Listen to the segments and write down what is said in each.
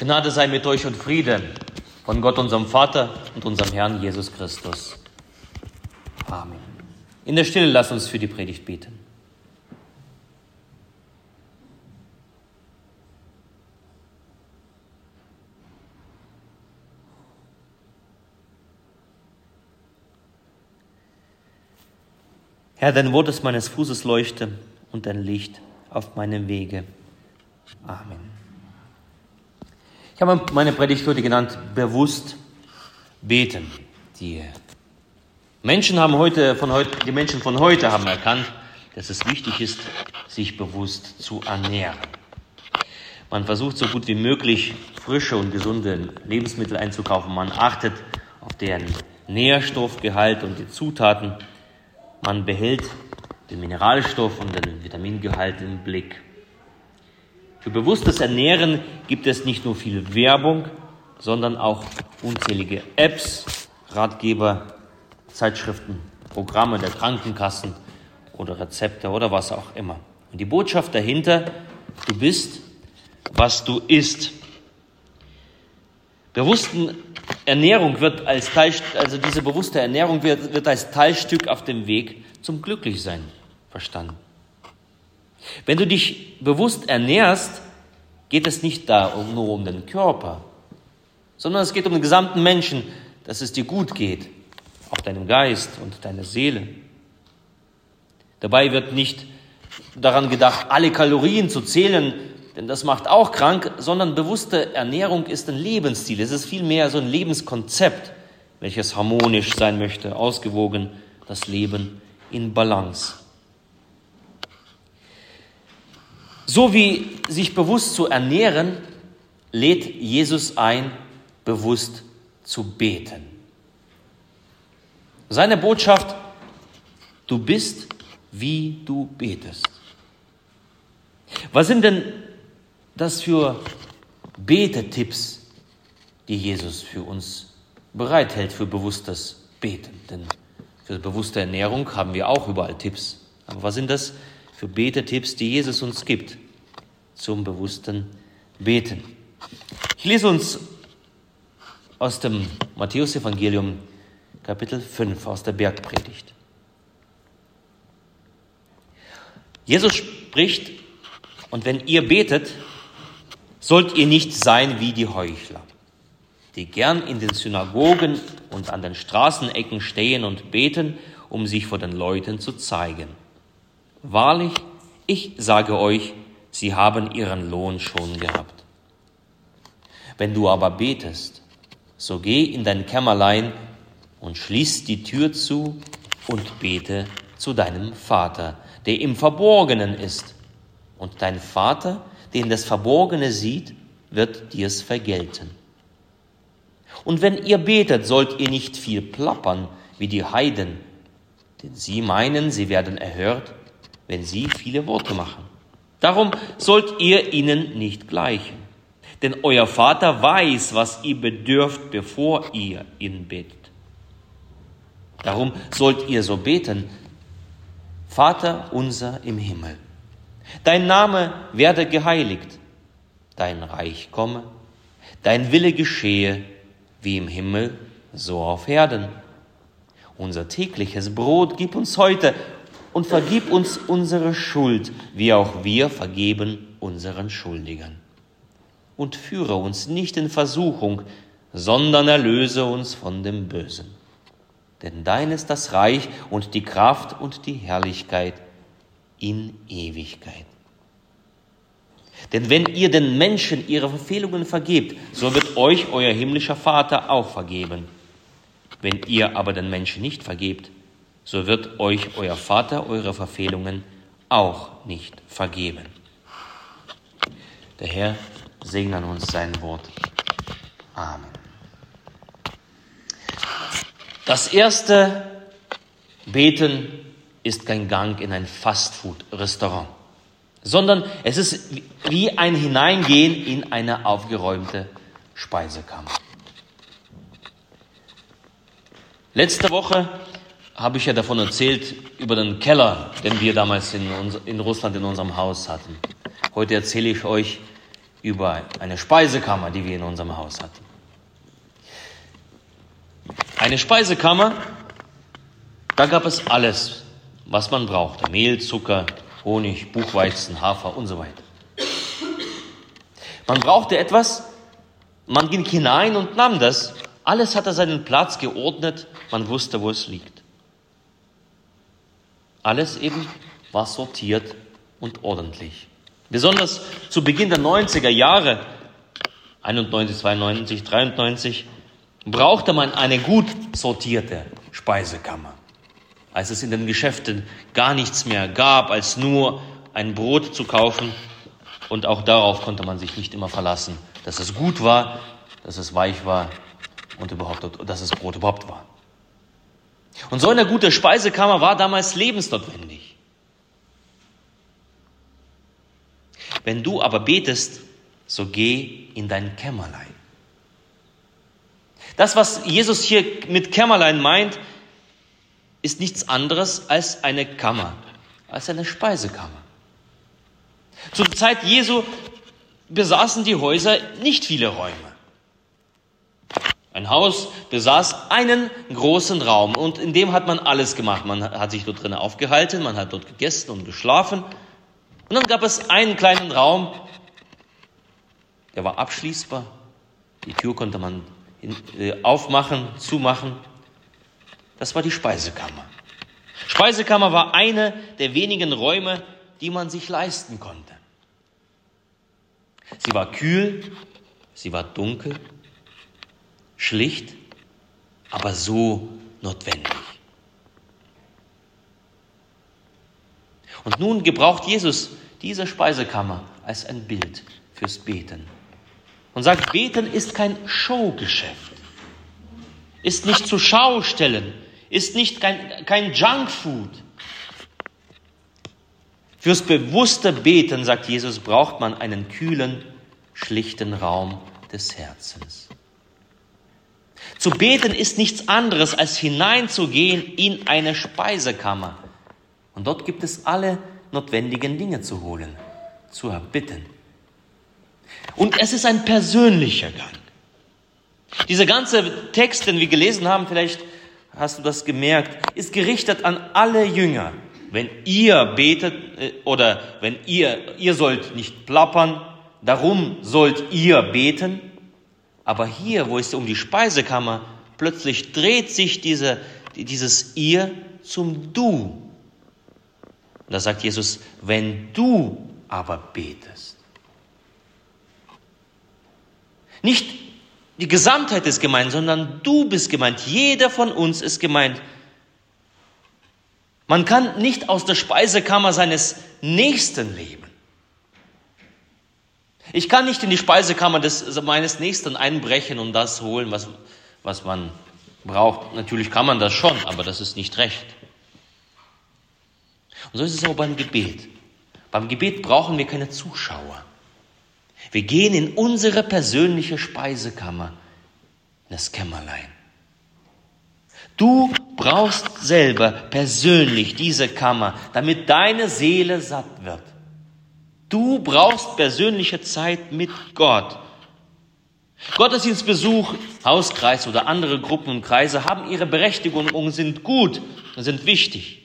Gnade sei mit euch und Friede von Gott, unserem Vater und unserem Herrn Jesus Christus. Amen. In der Stille lass uns für die Predigt beten. Herr, dein Wort ist meines Fußes Leuchte und dein Licht auf meinem Wege. Amen. Ich habe meine Predigt heute genannt, bewusst beten. Die Menschen haben heute, von heute, die Menschen von heute haben erkannt, dass es wichtig ist, sich bewusst zu ernähren. Man versucht so gut wie möglich frische und gesunde Lebensmittel einzukaufen. Man achtet auf deren Nährstoffgehalt und die Zutaten. Man behält den Mineralstoff und den Vitamingehalt im Blick. Für bewusstes Ernähren gibt es nicht nur viel Werbung, sondern auch unzählige Apps, Ratgeber, Zeitschriften, Programme der Krankenkassen oder Rezepte oder was auch immer. Und die Botschaft dahinter, du bist, was du isst. Bewussten Ernährung wird als Teil, also diese bewusste Ernährung wird, wird als Teilstück auf dem Weg zum Glücklichsein verstanden. Wenn du dich bewusst ernährst, geht es nicht da nur um den Körper, sondern es geht um den gesamten Menschen, dass es dir gut geht, auch deinem Geist und deiner Seele. Dabei wird nicht daran gedacht, alle Kalorien zu zählen, denn das macht auch krank, sondern bewusste Ernährung ist ein Lebensstil. Es ist vielmehr so ein Lebenskonzept, welches harmonisch sein möchte, ausgewogen, das Leben in Balance. So wie sich bewusst zu ernähren, lädt Jesus ein, bewusst zu beten. Seine Botschaft, du bist, wie du betest. Was sind denn das für Betetipps, die Jesus für uns bereithält für bewusstes Beten? Denn für bewusste Ernährung haben wir auch überall Tipps. Aber was sind das für Betetipps, die Jesus uns gibt zum bewussten Beten? Ich lese uns aus dem Matthäusevangelium Kapitel 5 aus der Bergpredigt. Jesus spricht, und wenn ihr betet, sollt ihr nicht sein wie die Heuchler, die gern in den Synagogen und an den Straßenecken stehen und beten, um sich vor den Leuten zu zeigen. Wahrlich, ich sage euch, sie haben ihren Lohn schon gehabt. Wenn du aber betest, so geh in dein Kämmerlein und schließ die Tür zu und bete zu deinem Vater, der im Verborgenen ist. Und dein Vater, den das Verborgene sieht, wird dir's vergelten. Und wenn ihr betet, sollt ihr nicht viel plappern wie die Heiden, denn sie meinen, sie werden erhört, wenn sie viele Worte machen. Darum sollt ihr ihnen nicht gleichen. Denn euer Vater weiß, was ihr bedürft, bevor ihr ihn betet. Darum sollt ihr so beten, Vater unser im Himmel, dein Name werde geheiligt, dein Reich komme, dein Wille geschehe, wie im Himmel, so auf Erden. Unser tägliches Brot gib uns heute und vergib uns unsere Schuld, wie auch wir vergeben unseren Schuldigern. Und führe uns nicht in Versuchung, sondern erlöse uns von dem Bösen. Denn dein ist das Reich und die Kraft und die Herrlichkeit in Ewigkeit. Denn wenn ihr den Menschen ihre Verfehlungen vergebt, so wird euch euer himmlischer Vater auch vergeben. Wenn ihr aber den Menschen nicht vergebt, so wird euch euer Vater eure Verfehlungen auch nicht vergeben. Der Herr segne an uns sein Wort. Amen. Das erste Beten ist kein Gang in ein Fastfood-Restaurant sondern es ist wie ein Hineingehen in eine aufgeräumte Speisekammer. Letzte Woche habe ich ja davon erzählt, über den Keller, den wir damals in, in Russland in unserem Haus hatten. Heute erzähle ich euch über eine Speisekammer, die wir in unserem Haus hatten. Eine Speisekammer, da gab es alles, was man brauchte. Mehl, Zucker, Honig, Buchweizen, Hafer und so weiter. Man brauchte etwas, man ging hinein und nahm das. Alles hatte seinen Platz geordnet, man wusste, wo es liegt. Alles eben war sortiert und ordentlich. Besonders zu Beginn der 90er Jahre, 91, 92, 93, brauchte man eine gut sortierte Speisekammer. Als es in den Geschäften gar nichts mehr gab, als nur ein Brot zu kaufen. Und auch darauf konnte man sich nicht immer verlassen, dass es gut war, dass es weich war und überhaupt, dass es Brot überhaupt war. Und so eine gute Speisekammer war damals lebensnotwendig. Wenn du aber betest, so geh in dein Kämmerlein. Das, was Jesus hier mit Kämmerlein meint, ist nichts anderes als eine Kammer, als eine Speisekammer. Zur Zeit Jesu besaßen die Häuser nicht viele Räume. Ein Haus besaß einen großen Raum und in dem hat man alles gemacht. Man hat sich dort drin aufgehalten, man hat dort gegessen und geschlafen. Und dann gab es einen kleinen Raum, der war abschließbar. Die Tür konnte man äh, aufmachen, zumachen. Das war die Speisekammer. Speisekammer war eine der wenigen Räume, die man sich leisten konnte. Sie war kühl, sie war dunkel, schlicht, aber so notwendig. Und nun gebraucht Jesus diese Speisekammer als ein Bild fürs Beten und sagt, Beten ist kein Showgeschäft, ist nicht zu Schau stellen, ist nicht kein, kein Junkfood. Fürs bewusste Beten, sagt Jesus, braucht man einen kühlen, schlichten Raum des Herzens. Zu beten ist nichts anderes, als hineinzugehen in eine Speisekammer. Und dort gibt es alle notwendigen Dinge zu holen, zu erbitten. Und es ist ein persönlicher Gang. Dieser ganze Text, den wir gelesen haben, vielleicht hast du das gemerkt, ist gerichtet an alle Jünger. Wenn ihr betet äh, oder wenn ihr, ihr sollt nicht plappern, darum sollt ihr beten. Aber hier, wo es um die Speisekammer, plötzlich dreht sich diese, dieses ihr zum du. Und da sagt Jesus, wenn du aber betest. Nicht die Gesamtheit ist gemeint, sondern du bist gemeint. Jeder von uns ist gemeint. Man kann nicht aus der Speisekammer seines Nächsten leben. Ich kann nicht in die Speisekammer des, meines Nächsten einbrechen und das holen, was, was man braucht. Natürlich kann man das schon, aber das ist nicht recht. Und so ist es auch beim Gebet. Beim Gebet brauchen wir keine Zuschauer. Wir gehen in unsere persönliche Speisekammer, in das Kämmerlein. Du brauchst selber persönlich diese Kammer, damit deine Seele satt wird. Du brauchst persönliche Zeit mit Gott. Gottesdienstbesuch, Hauskreis oder andere Gruppen und Kreise haben ihre Berechtigung und sind gut und sind wichtig.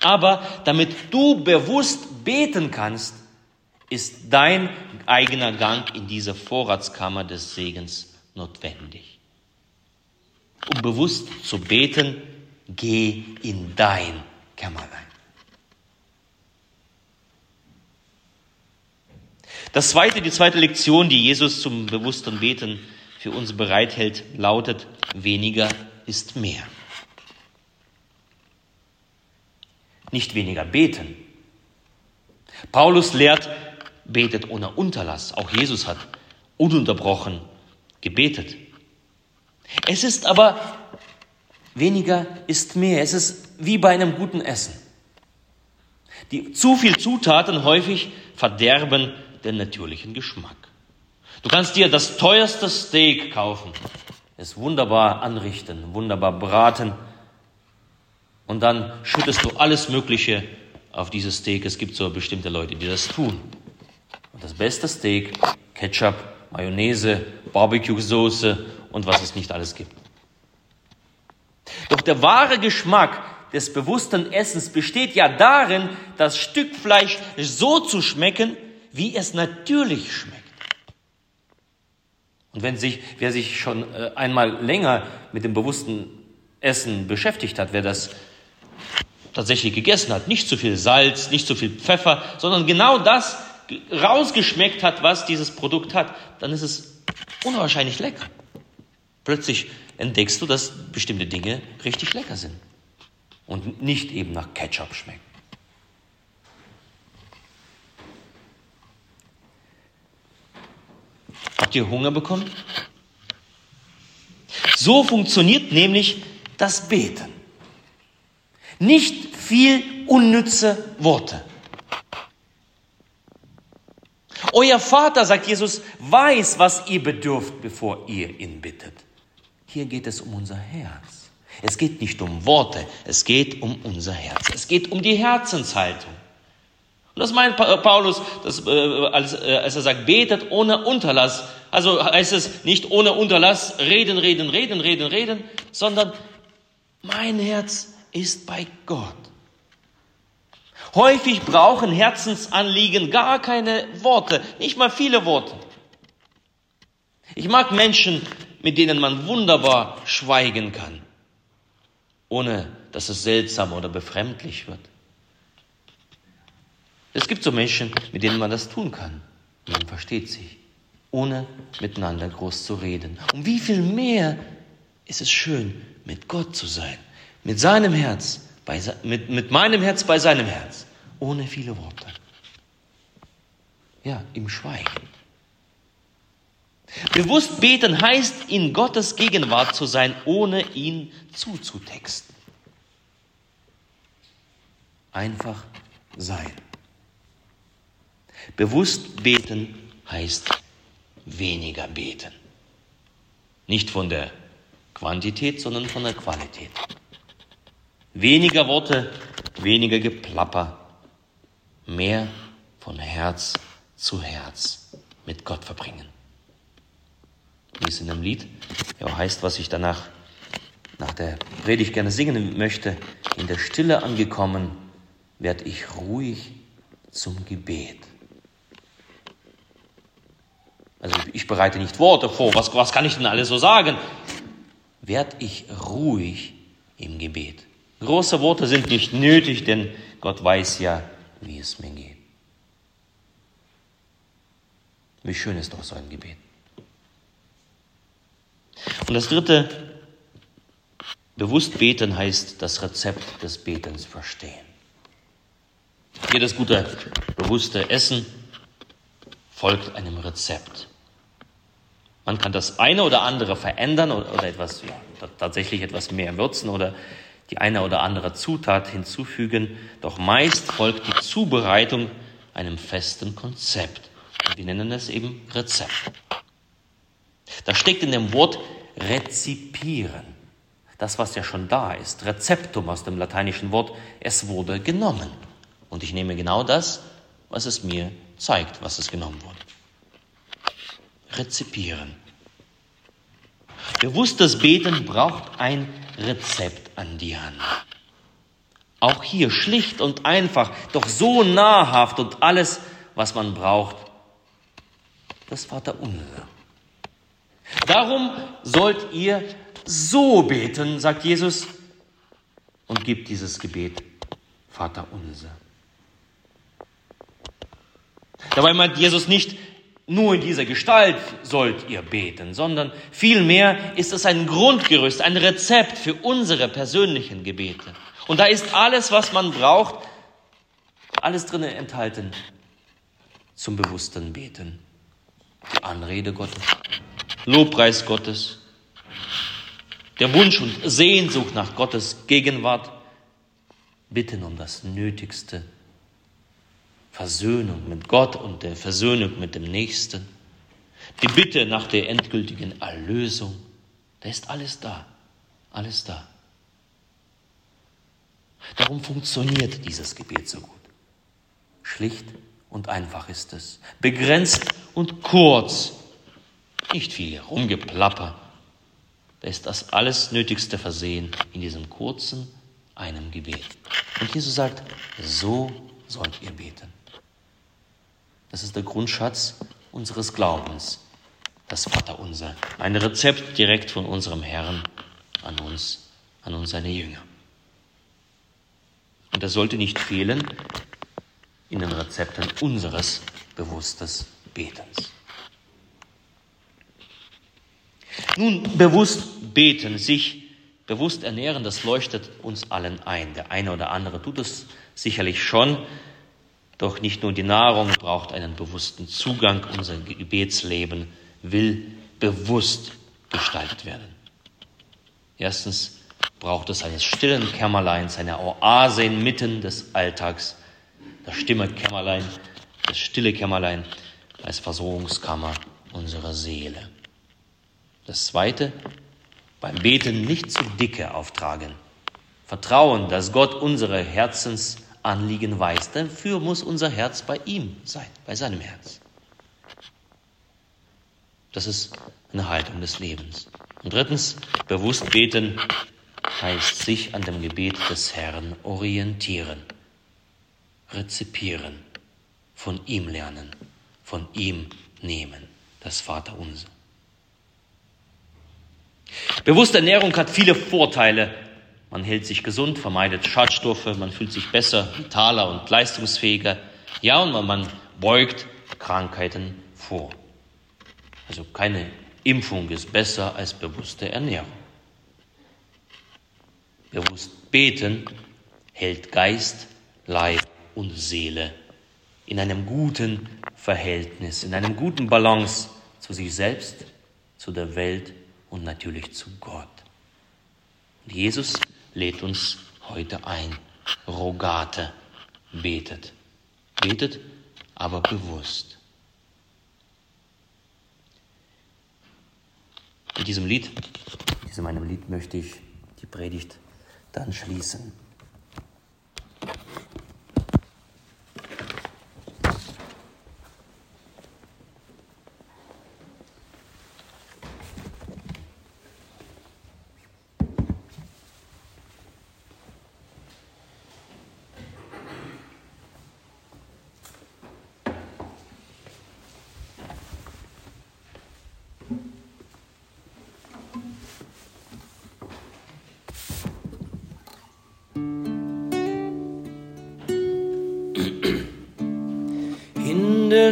Aber damit du bewusst beten kannst, ist dein eigener Gang in diese Vorratskammer des Segens notwendig. Um bewusst zu beten, geh in dein Kämmerlein. Das zweite, die zweite Lektion, die Jesus zum bewussten Beten für uns bereithält, lautet, weniger ist mehr. Nicht weniger beten. Paulus lehrt, betet ohne Unterlass. Auch Jesus hat ununterbrochen gebetet. Es ist aber weniger ist mehr. Es ist wie bei einem guten Essen. Die zu viel Zutaten häufig verderben den natürlichen Geschmack. Du kannst dir das teuerste Steak kaufen, es wunderbar anrichten, wunderbar braten und dann schüttest du alles Mögliche auf dieses Steak. Es gibt so bestimmte Leute, die das tun. Und das beste Steak Ketchup, Mayonnaise, Barbecue-Soße und was es nicht alles gibt. Doch der wahre Geschmack des bewussten Essens besteht ja darin, das Stück Fleisch so zu schmecken, wie es natürlich schmeckt. Und wenn sich, wer sich schon äh, einmal länger mit dem bewussten Essen beschäftigt hat, wer das tatsächlich gegessen hat, nicht zu viel Salz, nicht zu viel Pfeffer, sondern genau das rausgeschmeckt hat, was dieses Produkt hat, dann ist es unwahrscheinlich lecker. Plötzlich entdeckst du, dass bestimmte Dinge richtig lecker sind und nicht eben nach Ketchup schmecken. Habt ihr Hunger bekommen? So funktioniert nämlich das Beten. Nicht viel unnütze Worte. Euer Vater, sagt Jesus, weiß, was ihr bedürft, bevor ihr ihn bittet. Hier geht es um unser Herz. Es geht nicht um Worte, es geht um unser Herz. Es geht um die Herzenshaltung. Und das meint Paulus, dass, äh, als, äh, als er sagt, betet ohne Unterlass. Also heißt es nicht ohne Unterlass reden, reden, reden, reden, reden, sondern mein Herz ist bei Gott. Häufig brauchen Herzensanliegen gar keine Worte, nicht mal viele Worte. Ich mag Menschen, mit denen man wunderbar schweigen kann, ohne dass es seltsam oder befremdlich wird. Es gibt so Menschen, mit denen man das tun kann. Man versteht sich, ohne miteinander groß zu reden. Und wie viel mehr ist es schön, mit Gott zu sein, mit seinem Herz, bei, mit, mit meinem Herz bei seinem Herz, ohne viele Worte. Ja, im Schweigen. Bewusst beten heißt, in Gottes Gegenwart zu sein, ohne ihn zuzutexten. Einfach sein. Bewusst beten heißt weniger beten. Nicht von der Quantität, sondern von der Qualität. Weniger Worte, weniger Geplapper, mehr von Herz zu Herz mit Gott verbringen. Wie es in dem Lied ja heißt, was ich danach nach der Predigt gerne singen möchte, in der Stille angekommen, werde ich ruhig zum Gebet. Also ich bereite nicht Worte vor. Was, was kann ich denn alles so sagen? Werd ich ruhig im Gebet. Große Worte sind nicht nötig, denn Gott weiß ja, wie es mir geht. Wie schön ist doch so ein Gebet. Und das dritte, bewusst beten heißt das Rezept des Betens verstehen. Jedes gute, bewusste Essen folgt einem Rezept. Man kann das eine oder andere verändern oder etwas, ja, tatsächlich etwas mehr würzen oder die eine oder andere Zutat hinzufügen, doch meist folgt die Zubereitung einem festen Konzept. Wir nennen es eben Rezept. Da steckt in dem Wort rezipieren. Das, was ja schon da ist. Rezeptum aus dem lateinischen Wort, es wurde genommen. Und ich nehme genau das, was es mir zeigt, was es genommen wurde rezipieren. Bewusstes Beten braucht ein Rezept an die Hand. Auch hier schlicht und einfach, doch so nahrhaft und alles, was man braucht, das Vaterunser. Darum sollt ihr so beten, sagt Jesus, und gibt dieses Gebet Vaterunser. Dabei meint Jesus nicht, nur in dieser Gestalt sollt ihr beten, sondern vielmehr ist es ein Grundgerüst, ein Rezept für unsere persönlichen Gebete. Und da ist alles, was man braucht, alles drin enthalten zum bewussten Beten. Die Anrede Gottes, Lobpreis Gottes, der Wunsch und Sehnsucht nach Gottes Gegenwart, Bitten um das Nötigste Versöhnung mit Gott und der Versöhnung mit dem Nächsten, die Bitte nach der endgültigen Erlösung, da ist alles da, alles da. Darum funktioniert dieses Gebet so gut. Schlicht und einfach ist es, begrenzt und kurz, nicht viel Rumgeplapper. Da ist das alles Nötigste versehen in diesem kurzen, einem Gebet. Und Jesus sagt, so sollt ihr beten. Das ist der Grundschatz unseres Glaubens, das Vaterunser. Ein Rezept direkt von unserem Herrn an uns, an uns seine Jünger. Und das sollte nicht fehlen in den Rezepten unseres bewusstes Betens. Nun, bewusst beten, sich bewusst ernähren, das leuchtet uns allen ein. Der eine oder andere tut es sicherlich schon, doch nicht nur die Nahrung braucht einen bewussten Zugang. Unser Gebetsleben will bewusst gestaltet werden. Erstens braucht es eines stillen Kämmerleins, eine Oase inmitten des Alltags. Das stimme Kämmerlein, das stille Kämmerlein als Versorgungskammer unserer Seele. Das zweite, beim Beten nicht zu dicke auftragen. Vertrauen, dass Gott unsere Herzensanliegen weiß. Dafür muss unser Herz bei ihm sein, bei seinem Herz. Das ist eine Haltung des Lebens. Und drittens, bewusst beten heißt sich an dem Gebet des Herrn orientieren, rezipieren, von ihm lernen, von ihm nehmen, das Vaterunser. Bewusste Ernährung hat viele Vorteile. Man hält sich gesund, vermeidet Schadstoffe, man fühlt sich besser, vitaler und leistungsfähiger. Ja, und man beugt Krankheiten vor. Also keine Impfung ist besser als bewusste Ernährung. Bewusst beten hält Geist, Leib und Seele in einem guten Verhältnis, in einem guten Balance zu sich selbst, zu der Welt und natürlich zu Gott. Und Jesus lädt uns heute ein. Rogate, betet. Betet, aber bewusst. Mit diesem Lied, diesem einem Lied möchte ich die Predigt dann schließen.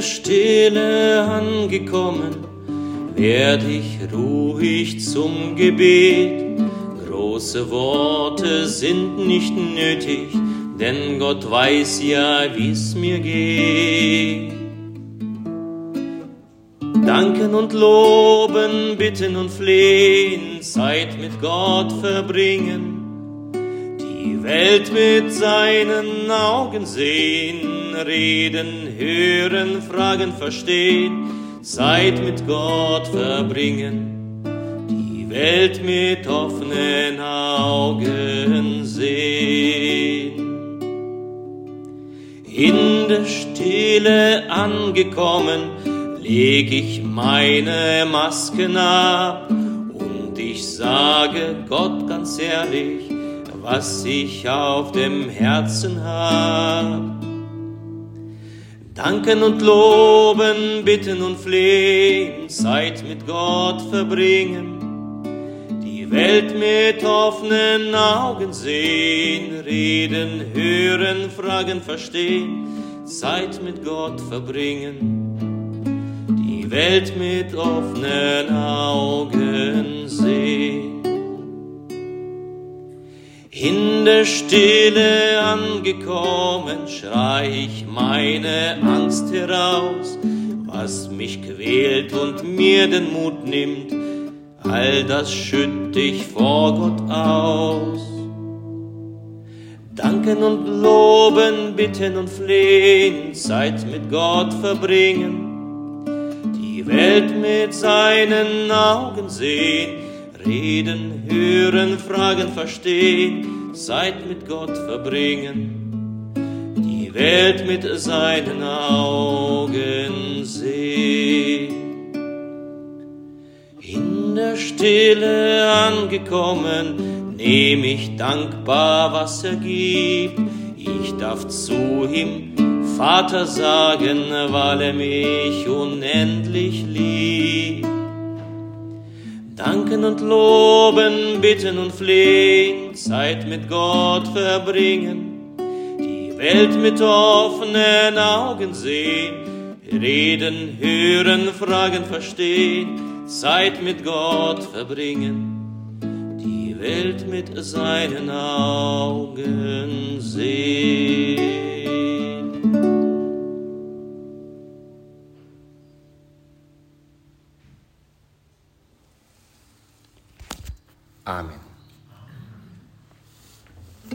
Der Stille angekommen, werd ich ruhig zum Gebet. Große Worte sind nicht nötig, denn Gott weiß ja, wie's mir geht. Danken und loben, bitten und flehen, Zeit mit Gott verbringen, die Welt mit seinen Augen sehen reden, hören, fragen, verstehen, Zeit mit Gott verbringen, die Welt mit offenen Augen sehen. In der Stille angekommen, leg ich meine Masken ab und ich sage Gott ganz ehrlich, was ich auf dem Herzen hab. Danken und loben, bitten und flehen, Zeit mit Gott verbringen, die Welt mit offenen Augen sehen, reden, hören, fragen, verstehen, Zeit mit Gott verbringen, die Welt mit offenen Augen sehen. In der Stille angekommen, schrei ich meine Angst heraus, was mich quält und mir den Mut nimmt, all das schütt ich vor Gott aus. Danken und loben, bitten und flehen, Zeit mit Gott verbringen, die Welt mit seinen Augen sehen, Reden, hören, fragen, verstehen, Zeit mit Gott verbringen, die Welt mit seinen Augen sehen. In der Stille angekommen, nehm ich dankbar, was er gibt. Ich darf zu ihm Vater sagen, weil er mich unendlich liebt. Danken und loben, bitten und flehen, Zeit mit Gott verbringen, die Welt mit offenen Augen sehen, reden, hören, fragen, verstehen, Zeit mit Gott verbringen, die Welt mit seinen Augen sehen. Amén.